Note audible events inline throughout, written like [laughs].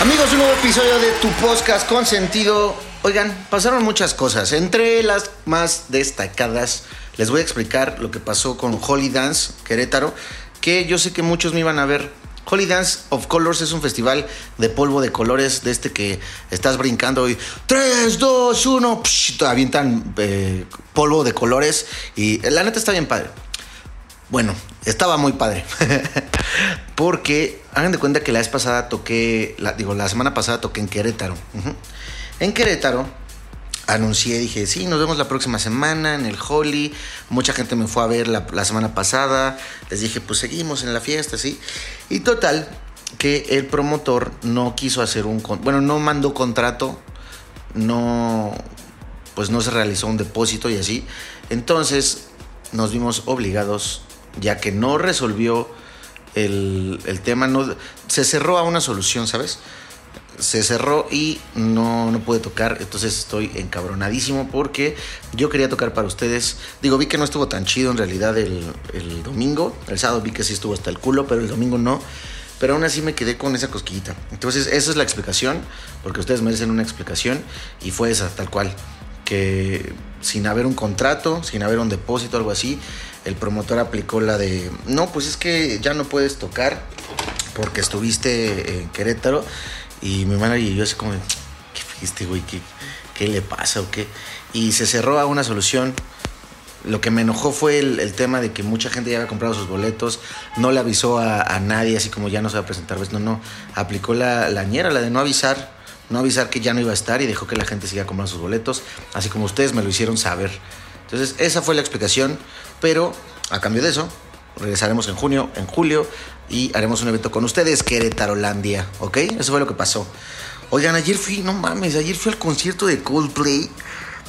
Amigos, un nuevo episodio de tu podcast con sentido. Oigan, pasaron muchas cosas. Entre las más destacadas, les voy a explicar lo que pasó con Holy Dance Querétaro, que yo sé que muchos me iban a ver. Holy Dance of Colors es un festival de polvo de colores, de este que estás brincando y 3, 2, 1, psh, avientan eh, polvo de colores y la neta está bien padre. Bueno, estaba muy padre. [laughs] Porque hagan de cuenta que la vez pasada toqué, digo, la semana pasada toqué en Querétaro. En Querétaro anuncié, dije, sí, nos vemos la próxima semana en el Holly. Mucha gente me fue a ver la, la semana pasada. Les dije, pues seguimos en la fiesta, sí. Y total, que el promotor no quiso hacer un... Bueno, no mandó contrato, no... Pues no se realizó un depósito y así. Entonces nos vimos obligados, ya que no resolvió el, el tema, no, se cerró a una solución, ¿sabes? se cerró y no, no pude tocar. Entonces estoy encabronadísimo porque yo quería tocar para ustedes. Digo, vi que no estuvo tan chido en realidad el, el domingo. El sábado vi que sí estuvo hasta el culo, pero el domingo no. Pero aún así me quedé con esa cosquillita. Entonces esa es la explicación, porque ustedes merecen una explicación y fue esa, tal cual. Que sin haber un contrato, sin haber un depósito, algo así, el promotor aplicó la de, no, pues es que ya no puedes tocar porque estuviste en Querétaro y mi manager y yo así como, ¿qué fuiste, güey? ¿Qué, ¿Qué le pasa o qué? Y se cerró a una solución. Lo que me enojó fue el, tema de que mucha gente ya había comprado sus boletos, no le avisó a, nadie, así como ya no se va a presentar, ¿ves? No, no, aplicó la, la ñera, la de no avisar, no avisar que ya no iba a estar y dejó que la gente siga comprando sus boletos, así como ustedes me lo hicieron saber. Entonces, esa fue la explicación, pero a cambio de eso, regresaremos en junio, en julio y haremos un evento con ustedes, Querétarolandia, ¿ok? Eso fue lo que pasó. Oigan, ayer fui, no mames, ayer fui al concierto de Coldplay,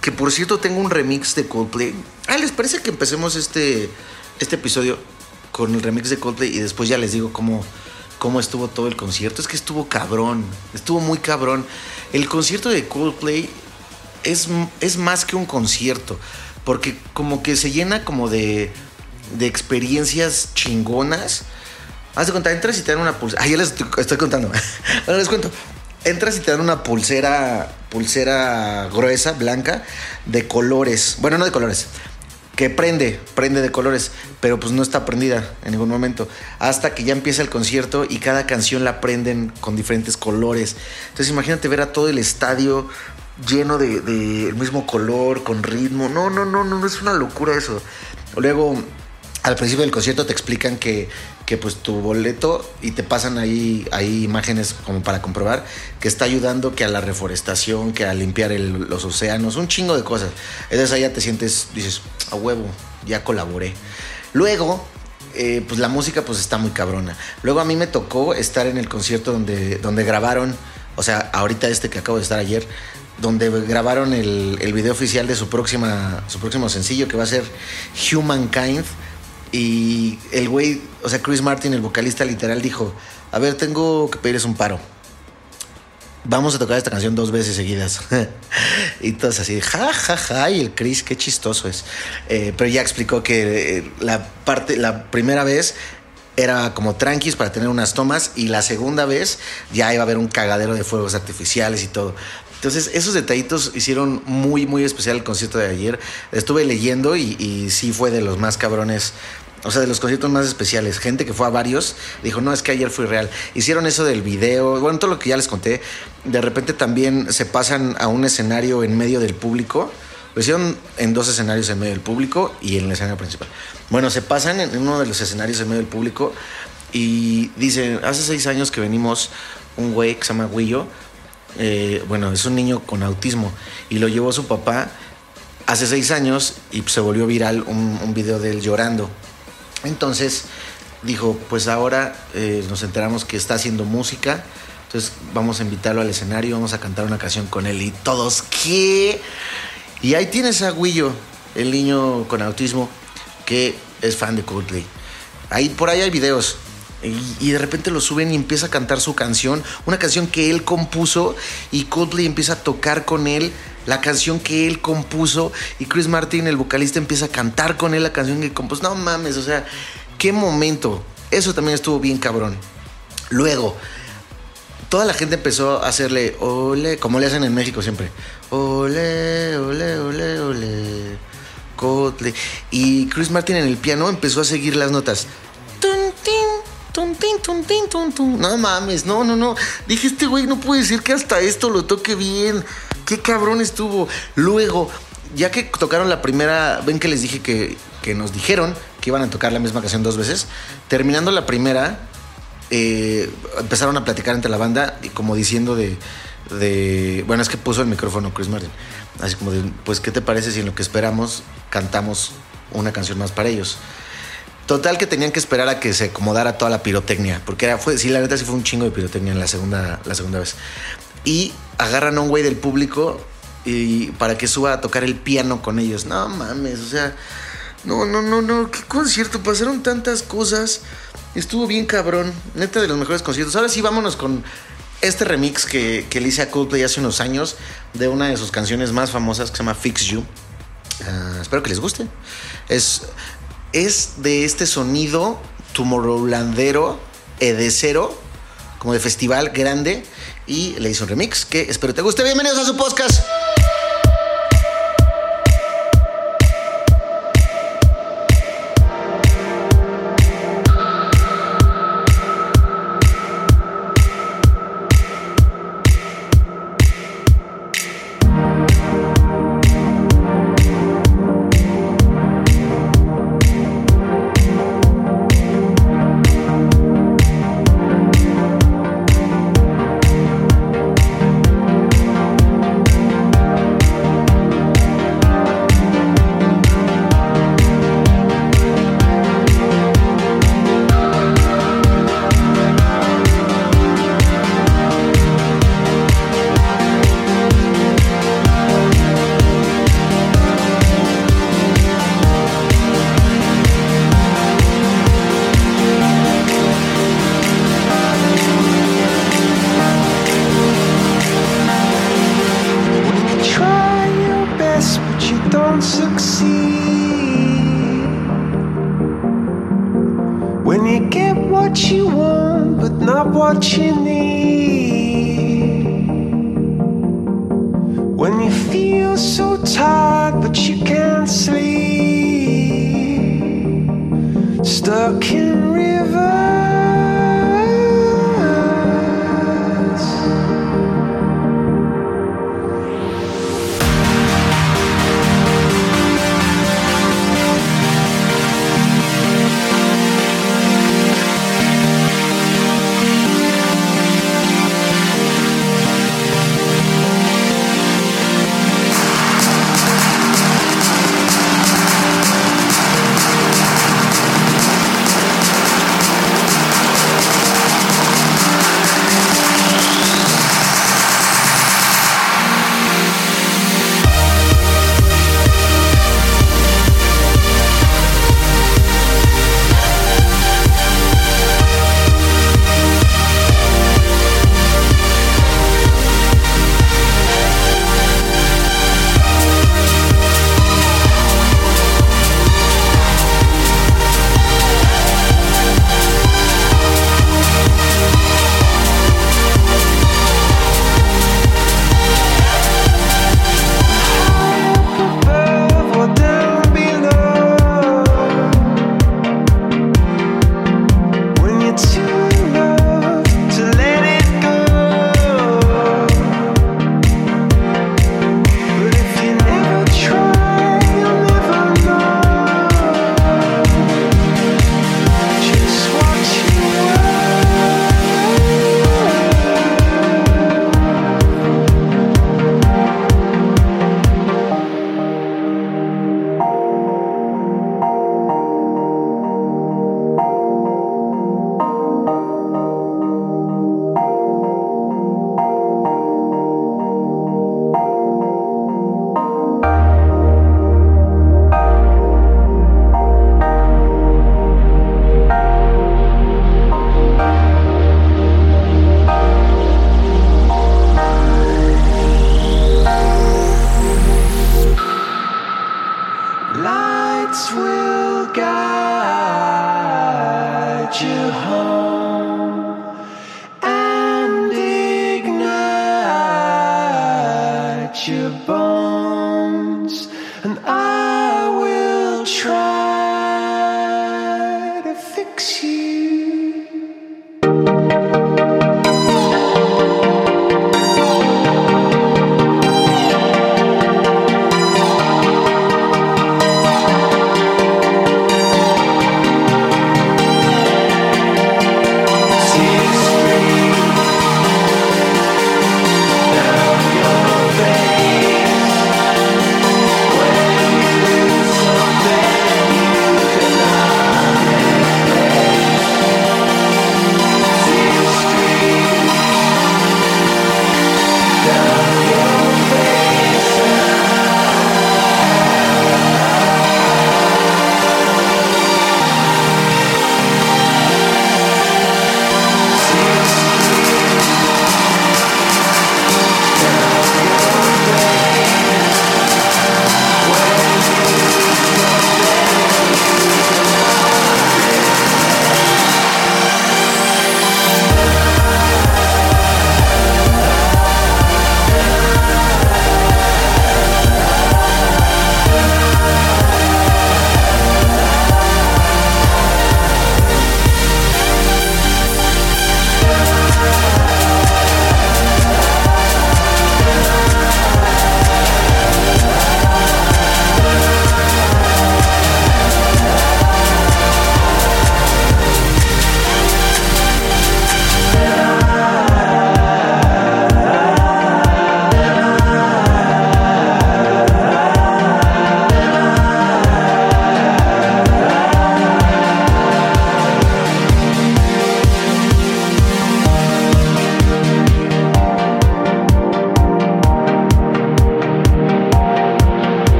que por cierto tengo un remix de Coldplay. Ah, ¿les parece que empecemos este, este episodio con el remix de Coldplay y después ya les digo cómo, cómo estuvo todo el concierto? Es que estuvo cabrón, estuvo muy cabrón. El concierto de Coldplay es, es más que un concierto, porque como que se llena como de, de experiencias chingonas. Haz de cuenta, entras y te dan una pulsera. Ah, ya les estoy, estoy contando. [laughs] bueno, les cuento. Entras y te dan una pulsera, pulsera gruesa, blanca, de colores. Bueno, no de colores. Que prende, prende de colores, pero pues no está prendida en ningún momento. Hasta que ya empieza el concierto y cada canción la prenden con diferentes colores. Entonces imagínate ver a todo el estadio lleno de, de el mismo color, con ritmo. No, no, no, no, no es una locura eso. Luego, al principio del concierto te explican que, que pues tu boleto y te pasan ahí, ahí imágenes como para comprobar que está ayudando que a la reforestación, que a limpiar los océanos, un chingo de cosas. Entonces ahí ya te sientes, dices, a huevo, ya colaboré. Luego, eh, pues la música pues está muy cabrona. Luego a mí me tocó estar en el concierto donde, donde grabaron, o sea, ahorita este que acabo de estar ayer, donde grabaron el, el video oficial de su, próxima, su próximo sencillo que va a ser Humankind. Y el güey, o sea, Chris Martin, el vocalista literal, dijo, a ver, tengo que pedirles un paro. Vamos a tocar esta canción dos veces seguidas. [laughs] y todos así, ja, ja, ja, y el Chris, qué chistoso es. Eh, pero ya explicó que eh, la parte, la primera vez era como tranquis para tener unas tomas y la segunda vez ya iba a haber un cagadero de fuegos artificiales y todo. Entonces, esos detallitos hicieron muy, muy especial el concierto de ayer. Estuve leyendo y, sí fue de los más cabrones. O sea, de los conciertos más especiales. Gente que fue a varios dijo, no, es que ayer fue real. Hicieron eso del video, bueno, todo lo que ya les conté. De repente también se pasan a un escenario en medio del público. Lo hicieron en dos escenarios en medio del público y en el escenario principal. Bueno, se pasan en uno de los escenarios en medio del público y dicen, hace seis años que venimos un güey que se llama Guillo, eh, bueno, es un niño con autismo y lo llevó su papá hace seis años y se volvió viral un, video de él llorando. Entonces dijo, pues ahora eh, nos enteramos que está haciendo música, entonces vamos a invitarlo al escenario, vamos a cantar una canción con él y todos, ¿qué? Y ahí tienes a Guillo, el niño con autismo, que es fan de Coldplay. Ahí, por ahí hay videos. Y, de repente lo suben y empieza a cantar su canción, una canción que él compuso y Coldplay empieza a tocar con él la canción que él compuso y Chris Martin, el vocalista, empieza a cantar con él la canción que compuso. No mames, o sea, qué momento. Eso también estuvo bien cabrón. Luego, toda la gente empezó a hacerle ole, como le hacen en México siempre. Ole, ole, ole, ole. Coldplay. Y Chris Martin en el piano empezó a seguir las notas. Tun, tin, tun, tin, tun, tin, tun, tun. No mames, no, no, no. Dije, este güey no puede decir que hasta esto lo toque bien. Qué cabrón estuvo. Luego, ya que tocaron la primera, ven que les dije que, que nos dijeron que iban a tocar la misma canción dos veces. Terminando la primera, eh, empezaron a platicar entre la banda y como diciendo de, de, bueno, es que puso el micrófono Chris Martin, así como de, pues, ¿qué te parece si en lo que esperamos cantamos una canción más para ellos? Total que tenían que esperar a que se acomodara toda la pirotecnia, porque fue, sí, la neta sí fue un chingo de pirotecnia en la segunda, la segunda vez. Y agarran a un güey del público y para que suba a tocar el piano con ellos. No mames, o sea, no, no, no, no, qué concierto, pasaron tantas cosas. Estuvo bien cabrón, neta de los mejores conciertos. Ahora sí, vámonos con este remix que, que le hice a Coldplay hace unos años de una de sus canciones más famosas que se llama Fix You. Ah, espero que les guste. Es, es de este sonido Tomorrowlandero, edecero, como de festival grande. Y le hice un remix que espero te guste. Bienvenidos a su podcast. When you get what you want, but not what you need. When you feel so tired, but you can't sleep. Stuck in rivers.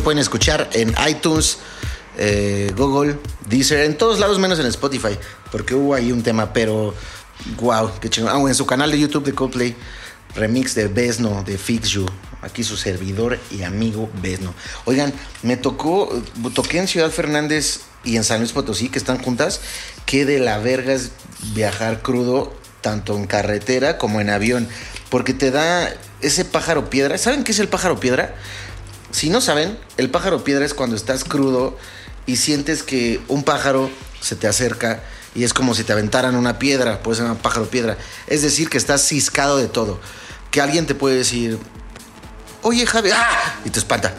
Pueden escuchar en iTunes, eh, Google, Deezer, en todos lados menos en Spotify, porque hubo ahí un tema, pero wow, qué chingón. Ah, en su canal de YouTube de Coldplay, remix de Besno, de Fix You. Aquí su servidor y amigo Besno. Oigan, me tocó, toqué en Ciudad Fernández y en San Luis Potosí, que están juntas, que de la verga es viajar crudo, tanto en carretera como en avión, porque te da ese pájaro piedra. ¿Saben qué es el pájaro piedra? Si no saben, el pájaro piedra es cuando estás crudo y sientes que un pájaro se te acerca y es como si te aventaran una piedra, pues se llama pájaro piedra. Es decir, que estás ciscado de todo. Que alguien te puede decir, oye Javi, ¡ah! y te espanta.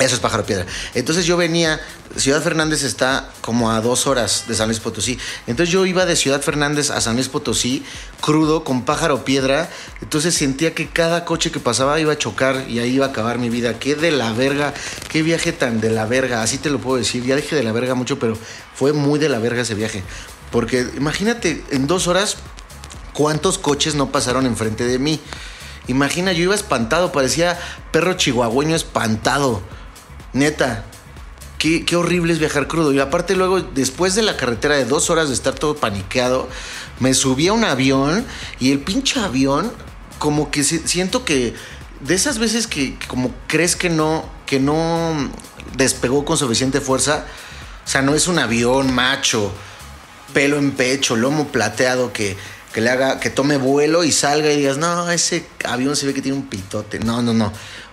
Eso es pájaro piedra. Entonces yo venía, Ciudad Fernández está como a dos horas de San Luis Potosí. Entonces yo iba de Ciudad Fernández a San Luis Potosí, crudo, con pájaro piedra. Entonces sentía que cada coche que pasaba iba a chocar y ahí iba a acabar mi vida. Qué de la verga, qué viaje tan de la verga, así te lo puedo decir. Ya dije de la verga mucho, pero fue muy de la verga ese viaje. Porque imagínate, en dos horas, cuántos coches no pasaron enfrente de mí. Imagina, yo iba espantado, parecía perro chihuahueño espantado. Neta, qué, qué, horrible es viajar crudo. Y aparte luego, después de la carretera de dos horas de estar todo paniqueado, me subí a un avión y el pinche avión, como que si, siento que de esas veces que, que, como crees que no, que no despegó con suficiente fuerza, o sea, no es un avión macho, pelo en pecho, lomo plateado que, que le haga, que tome vuelo y salga y digas, no, ese avión se ve que tiene un pitote. No, no, no.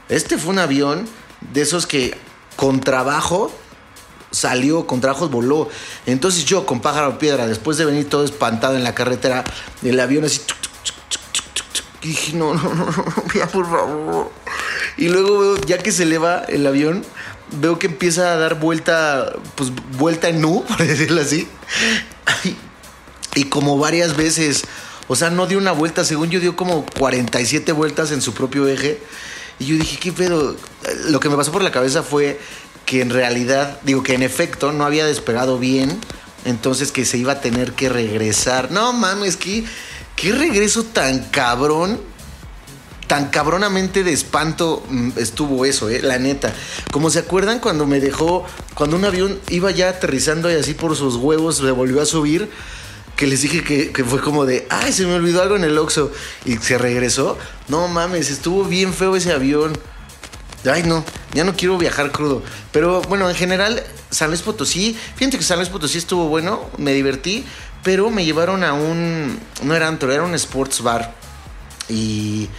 Este fue un avión de esos que con trabajo salió, con trabajos voló. Entonces yo con pájaro piedra, después de venir todo espantado en la carretera, el avión así... Tuc, y dije, no, no, no, no, ya por. Y luego veo, ya que se eleva el avión, veo que empieza a dar vuelta, pues vuelta en nu, [laughs] por decirlo así. Y como varias veces, o sea, no dio una vuelta, según yo dio como 47 vueltas en su propio eje. Y yo dije, ¿qué pedo? Lo que me pasó por la cabeza fue que en realidad, digo que en efecto no había despegado bien, entonces que se iba a tener que regresar. No mames, que qué regreso tan cabrón tan cabronamente de espanto mm, estuvo eso, eh, la neta. Como se acuerdan cuando me dejó, cuando un avión iba ya aterrizando y así por sus huevos se volvió a subir, que les dije que, que fue como de, ay, se me olvidó algo en el Oxxo y se regresó. No mames, estuvo bien feo ese avión. Ay, no, ya no quiero viajar crudo. Pero bueno, en general, San Luis Potosí, fíjate que San Luis Potosí estuvo bueno, me divertí, pero me llevaron a un, no era antro, era un sports bar. Y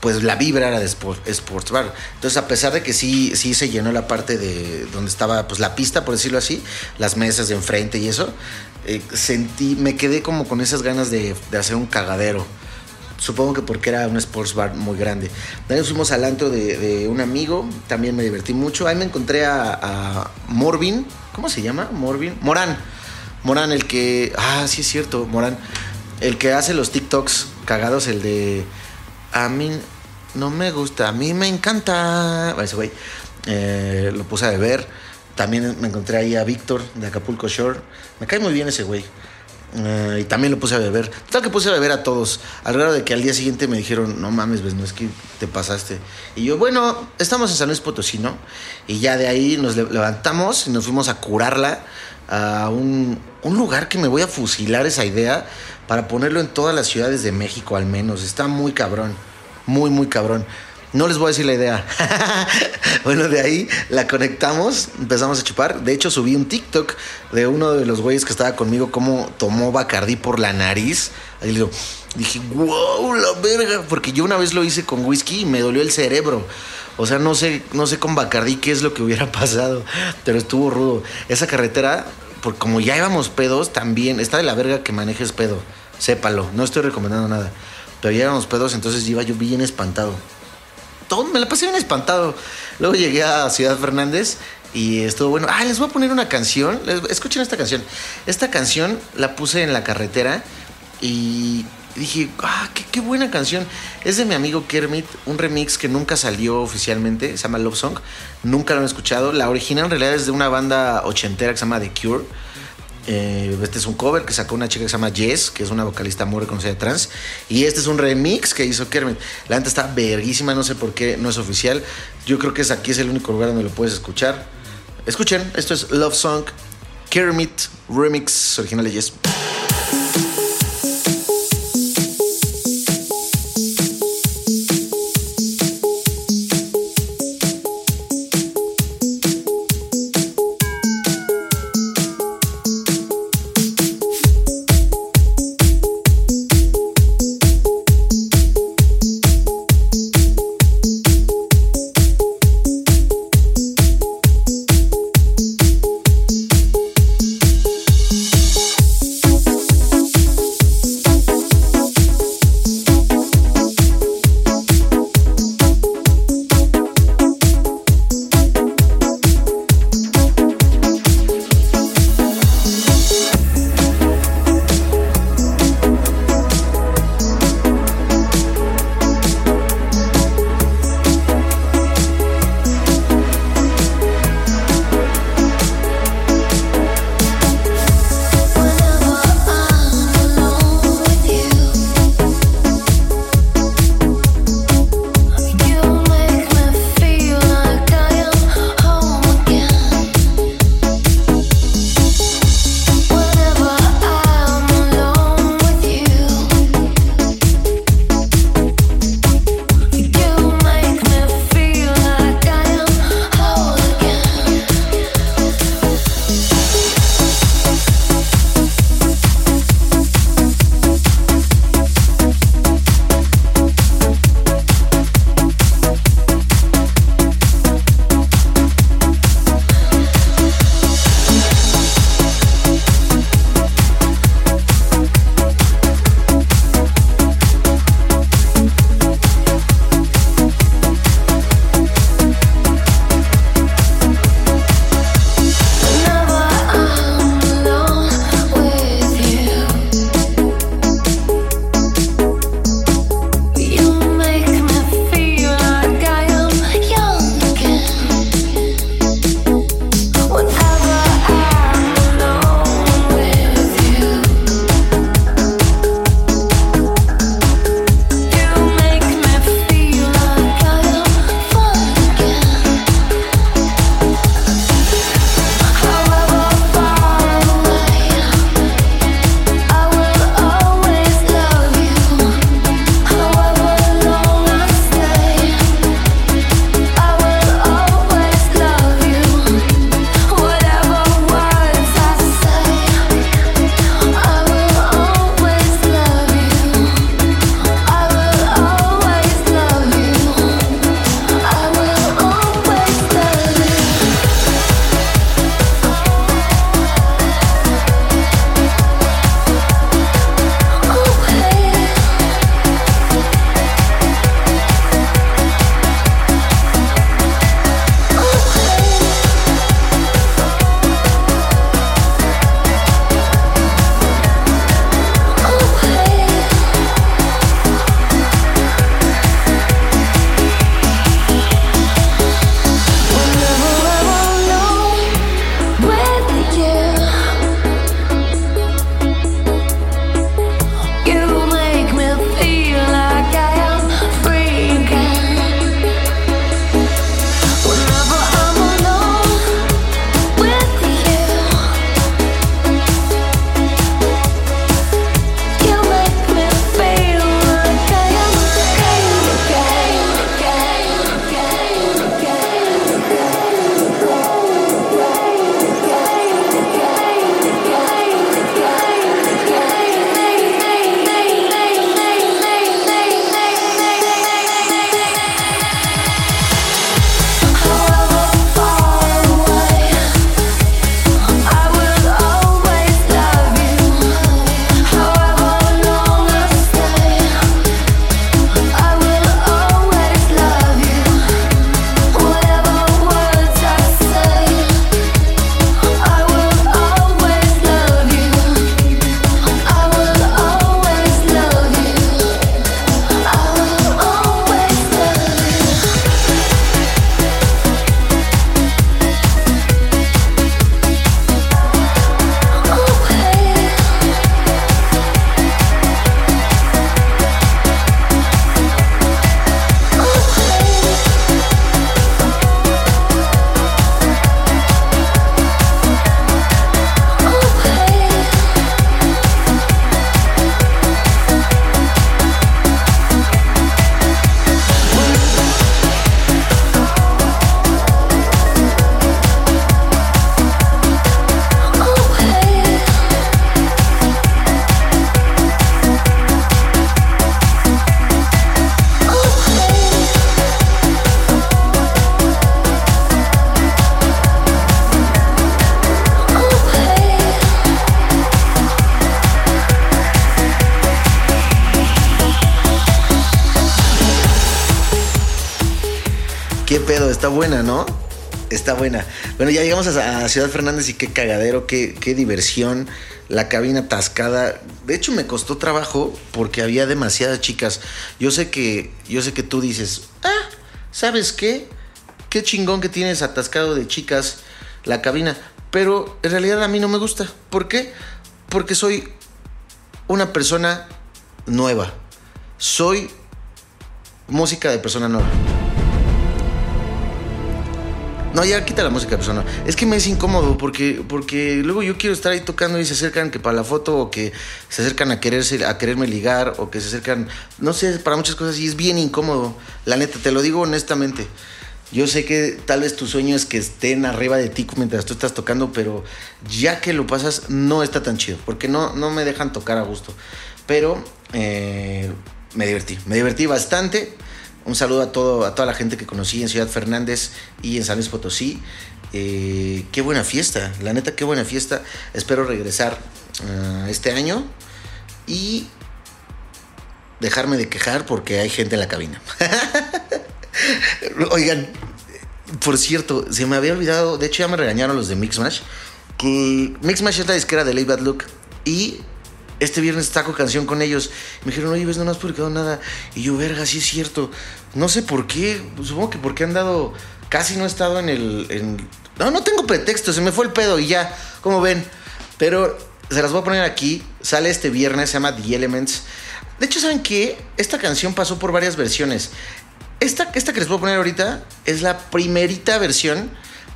pues la vibra era de sport- sports bar. Entonces, a pesar de que sí, sí se llenó la parte de donde estaba pues la pista, por decirlo así, las mesas de enfrente y eso, eh, sentí, me quedé como con esas ganas de, hacer un cagadero. Supongo que porque era un sports bar muy grande. También fuimos al antro de, un amigo, también me divertí mucho. Ahí me encontré a, Morvin, ¿cómo se llama? Morvin. Morán. Morán, el que. Ah, sí es cierto, Morán. El que hace los TikToks cagados, el de. A mí no me gusta, a mí me encanta. Ese güey. Eh, lo puse a beber. También me encontré ahí a Víctor de Acapulco Shore. Me cae muy bien ese güey. Eh, y también lo puse a beber. Total que puse a beber a todos. Al grado de que al día siguiente me dijeron, no mames, ves, no es que te pasaste. Y yo, bueno, estamos en San Luis Potosí, ¿no? Y ya de ahí nos le- levantamos y nos fuimos a curarla a un, un lugar que me voy a fusilar esa idea para ponerlo en todas las ciudades de México al menos. Está muy cabrón. Muy, muy cabrón. No les voy a decir la idea. [laughs] bueno, de ahí la conectamos, empezamos a chupar. De hecho, subí un TikTok de uno de los güeyes que estaba conmigo, cómo tomó Bacardí por la nariz. Ahí le digo, dije, wow, la verga. Porque yo una vez lo hice con whisky y me dolió el cerebro. O sea, no sé, no sé con Bacardí qué es lo que hubiera [laughs] pasado, pero estuvo rudo. Esa carretera, por como ya íbamos pedos, también está de la verga que manejes pedo. Sépalo, no estoy recomendando nada. Pero ya íbamos pedos, entonces iba yo bien espantado me la pasé bien espantado. Luego llegué a Ciudad Fernández y estuvo bueno. Ah, les voy a poner una canción. Escuchen esta canción. Esta canción la puse en la carretera y dije, ah, qué, qué buena canción. Es de mi amigo Kermit, un remix que nunca salió oficialmente, se llama Love Song. Nunca lo han escuchado. La original en realidad es de una banda ochentera que se llama The Cure. Eh, este es un cover que sacó una chica que se llama Jess, que es una vocalista muy reconocida trans. Y este es un remix que hizo Kermit. La neta está verguísima, no sé por qué no es oficial. Yo creo que es aquí es el único lugar donde lo puedes escuchar. Escuchen, esto es Love Song Kermit Remix original de Jess. ¿Qué pedo? Está buena, ¿no? Está buena. Bueno, ya llegamos a, Ciudad Fernández y qué cagadero, qué, qué diversión. La cabina atascada. De hecho, me costó trabajo porque había demasiadas chicas. Yo sé que, yo sé que tú dices, ah, ¿sabes qué? Qué chingón que tienes atascado de chicas la cabina. Pero en realidad a mí no me gusta. ¿Por qué? Porque soy una persona nueva. Soy música de persona nueva. No, ya quita la música persona. Es que me es incómodo porque, porque luego yo quiero estar ahí tocando y se acercan que para la foto o que se acercan a quererse, a quererme ligar o que se acercan, no sé, para muchas cosas y es bien incómodo. La neta, te lo digo honestamente. Yo sé que tal vez tu sueño es que estén arriba de ti mientras tú estás tocando, pero ya que lo pasas no está tan chido, porque no, no me dejan tocar a gusto. Pero eh, me divertí, me divertí bastante. Un saludo a, todo, a toda la gente que conocí en Ciudad Fernández y en San Luis Potosí. Eh, qué buena fiesta, la neta, qué buena fiesta. Espero regresar uh, este año y dejarme de quejar porque hay gente en la cabina. [laughs] Oigan, por cierto, se me había olvidado, de hecho ya me regañaron los de Mixmash, que Mixmash es la disquera de Lay Bad Look y este viernes saco canción con ellos. Me dijeron, oye, ves, no has publicado nada. Y yo, verga, sí es cierto. No sé por qué, supongo que porque han dado, casi no he estado en el... No, no tengo pretexto, se me fue el pedo y ya, como ven. Pero se las voy a poner aquí, sale este viernes, se llama The Elements. De hecho, ¿saben qué? Esta canción pasó por varias versiones. Esta, esta que les voy a poner ahorita es la primerita versión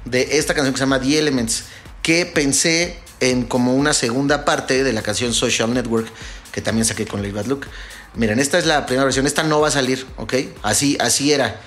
de esta canción que se llama The Elements, que pensé en como una segunda parte de la canción Social Network, que también saqué con Lady Bad Look. Miren, esta es la primera versión, esta no va a salir, ¿ok? Así, así era.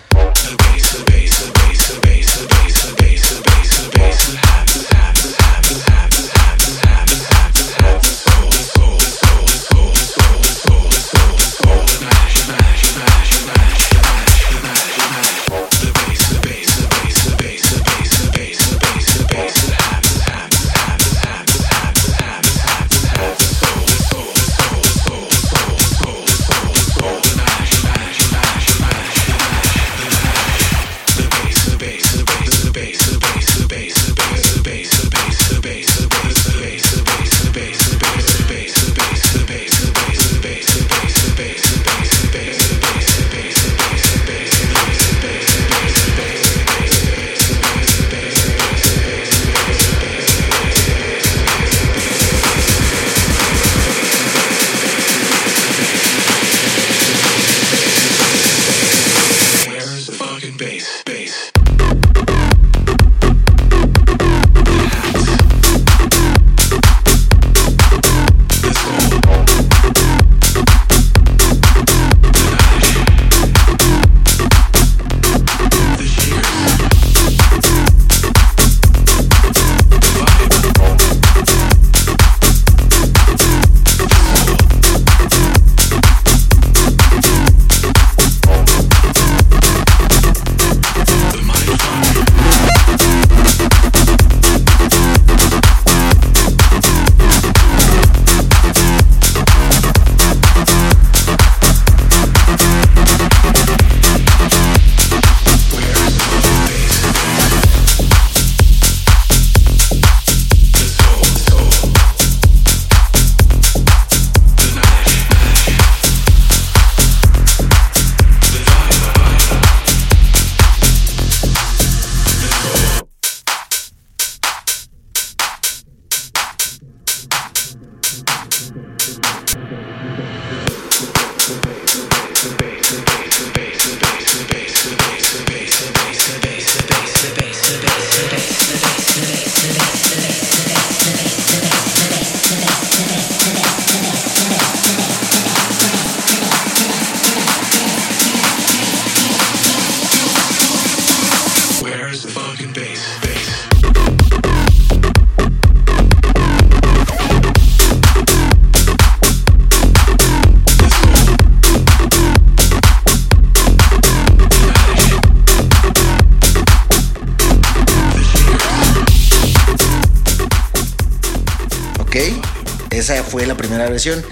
La primera versión.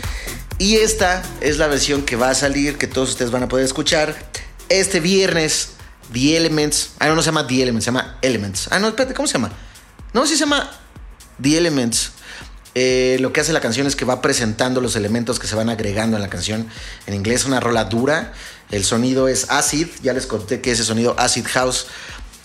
Y esta es la versión que va a salir, que todos ustedes van a poder escuchar este viernes The Elements. Ah, no, no se llama The Elements, se llama Elements. Ah, no, espérate, ¿cómo se llama? No, sí se llama The Elements. Eh, lo que hace la canción es que va presentando los elementos que se van agregando en la canción. En inglés una rola dura. El sonido es acid. Ya les conté que ese sonido acid house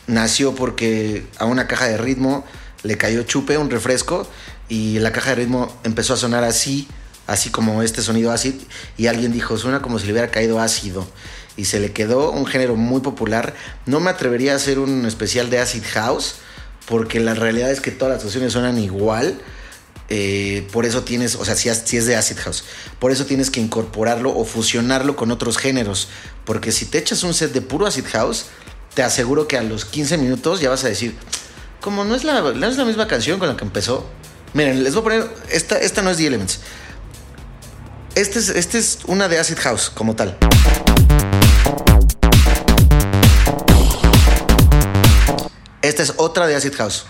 nació porque a una caja de ritmo le cayó chupe, un refresco, y la caja de ritmo empezó a sonar así, así como este sonido acid, y alguien dijo, suena como si le hubiera caído ácido. Y se le quedó un género muy popular. No me atrevería a hacer un especial de acid house, porque la realidad es que todas las canciones suenan igual. Eh, por eso tienes, o sea, si, si, es de Acid House, por eso tienes que incorporarlo o fusionarlo con otros géneros. Porque si te echas un set de puro Acid House, te aseguro que a los 15 minutos ya vas a decir, como no es la, no es la misma canción con la que empezó. Miren, les voy a poner, esta, esta no es The Elements. Esta es, este es una de Acid House como tal. Esta es otra de Acid House.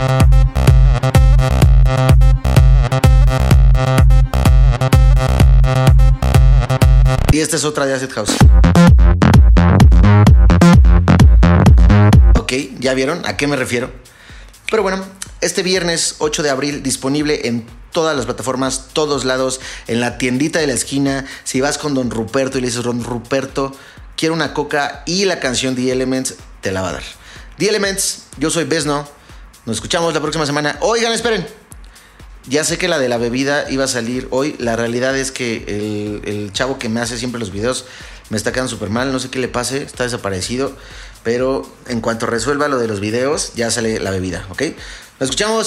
Y esta es otra de Acid House. Ok, ¿ya vieron a qué me refiero? Pero bueno, este viernes 8 de abril disponible en todas las plataformas, todos lados, en la tiendita de la esquina. Si vas con Don Ruperto y le dices, Don Ruperto, quiero una coca y la canción The Elements, te la va a dar. The Elements, yo soy Besno. Nos escuchamos la próxima semana. Oigan, esperen. Ya sé que la de la bebida iba a salir hoy. La realidad es que el, el chavo que me hace siempre los videos me está quedando súper mal. No sé qué le pase, está desaparecido. Pero en cuanto resuelva lo de los videos, ya sale la bebida, ¿ok? Nos escuchamos.